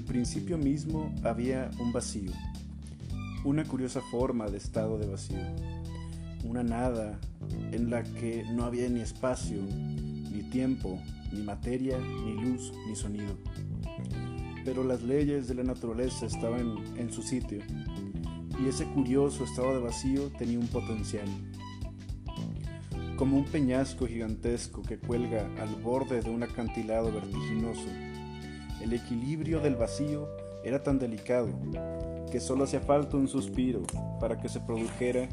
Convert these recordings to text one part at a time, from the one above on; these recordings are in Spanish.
el principio mismo había un vacío, una curiosa forma de estado de vacío, una nada en la que no había ni espacio, ni tiempo, ni materia, ni luz, ni sonido. Pero las leyes de la naturaleza estaban en su sitio y ese curioso estado de vacío tenía un potencial. Como un peñasco gigantesco que cuelga al borde de un acantilado vertiginoso, el equilibrio del vacío era tan delicado que solo hacía falta un suspiro para que se produjera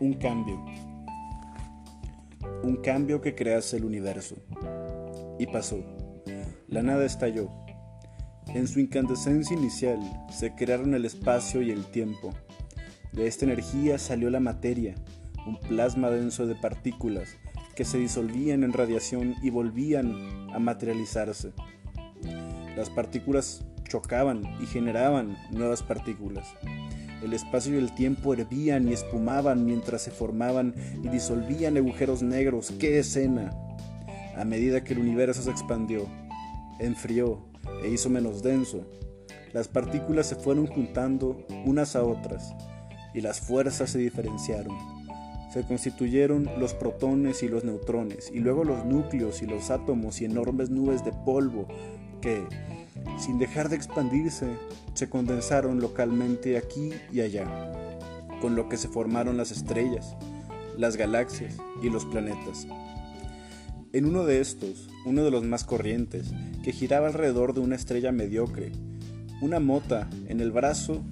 un cambio. Un cambio que crease el universo. Y pasó. La nada estalló. En su incandescencia inicial se crearon el espacio y el tiempo. De esta energía salió la materia, un plasma denso de partículas que se disolvían en radiación y volvían a materializarse. Las partículas chocaban y generaban nuevas partículas. El espacio y el tiempo hervían y espumaban mientras se formaban y disolvían agujeros negros. ¡Qué escena! A medida que el universo se expandió, enfrió e hizo menos denso, las partículas se fueron juntando unas a otras y las fuerzas se diferenciaron. Se constituyeron los protones y los neutrones, y luego los núcleos y los átomos y enormes nubes de polvo que, sin dejar de expandirse, se condensaron localmente aquí y allá, con lo que se formaron las estrellas, las galaxias y los planetas. En uno de estos, uno de los más corrientes, que giraba alrededor de una estrella mediocre, una mota en el brazo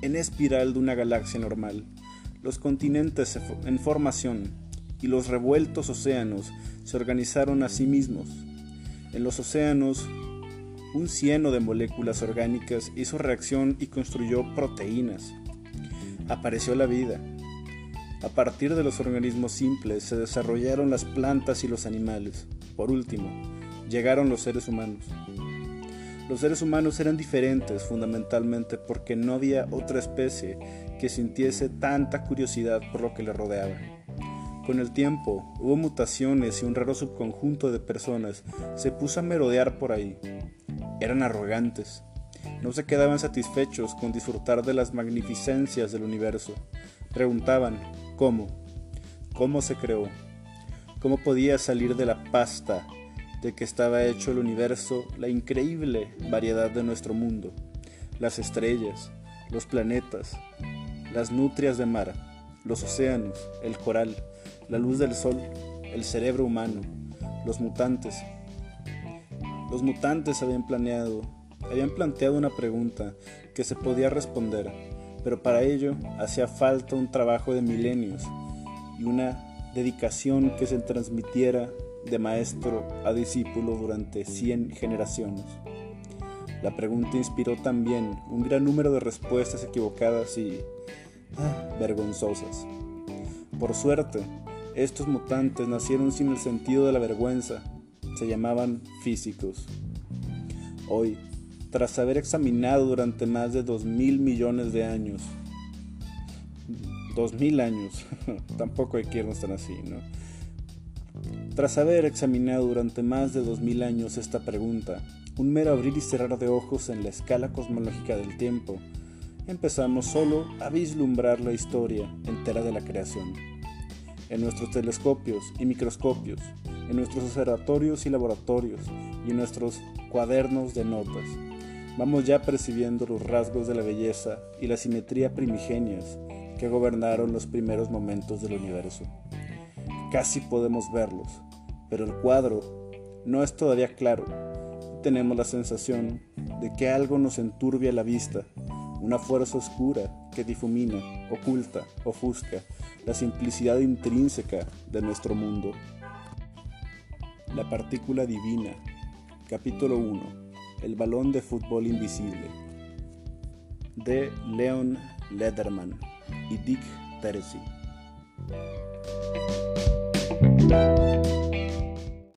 en espiral de una galaxia normal, los continentes en formación y los revueltos océanos se organizaron a sí mismos. En los océanos un cieno de moléculas orgánicas hizo reacción y construyó proteínas. Apareció la vida. A partir de los organismos simples se desarrollaron las plantas y los animales. Por último, llegaron los seres humanos. Los seres humanos eran diferentes fundamentalmente porque no había otra especie que sintiese tanta curiosidad por lo que le rodeaba. Con el tiempo hubo mutaciones y un raro subconjunto de personas se puso a merodear por ahí, eran arrogantes. No se quedaban satisfechos con disfrutar de las magnificencias del universo. Preguntaban, ¿cómo? ¿Cómo se creó? ¿Cómo podía salir de la pasta de que estaba hecho el universo la increíble variedad de nuestro mundo? Las estrellas, los planetas, las nutrias de mar, los océanos, el coral, la luz del sol, el cerebro humano, los mutantes, los mutantes habían planeado, habían planteado una pregunta que se podía responder, pero para ello hacía falta un trabajo de milenios y una dedicación que se transmitiera de maestro a discípulo durante 100 generaciones. La pregunta inspiró también un gran número de respuestas equivocadas y ah, vergonzosas. Por suerte, estos mutantes nacieron sin el sentido de la vergüenza se llamaban físicos. Hoy, tras haber examinado durante más de dos mil millones de años, dos mil años, tampoco hay que irnos tan así, ¿no? Tras haber examinado durante más de dos mil años esta pregunta, un mero abrir y cerrar de ojos en la escala cosmológica del tiempo, empezamos solo a vislumbrar la historia entera de la creación. En nuestros telescopios y microscopios, en nuestros observatorios y laboratorios y en nuestros cuadernos de notas. Vamos ya percibiendo los rasgos de la belleza y la simetría primigenias que gobernaron los primeros momentos del universo. Casi podemos verlos, pero el cuadro no es todavía claro. Tenemos la sensación de que algo nos enturbia la vista, una fuerza oscura que difumina, oculta, ofusca la simplicidad intrínseca de nuestro mundo. La partícula divina. Capítulo 1. El balón de fútbol invisible. De Leon Lederman y Dick Terzi.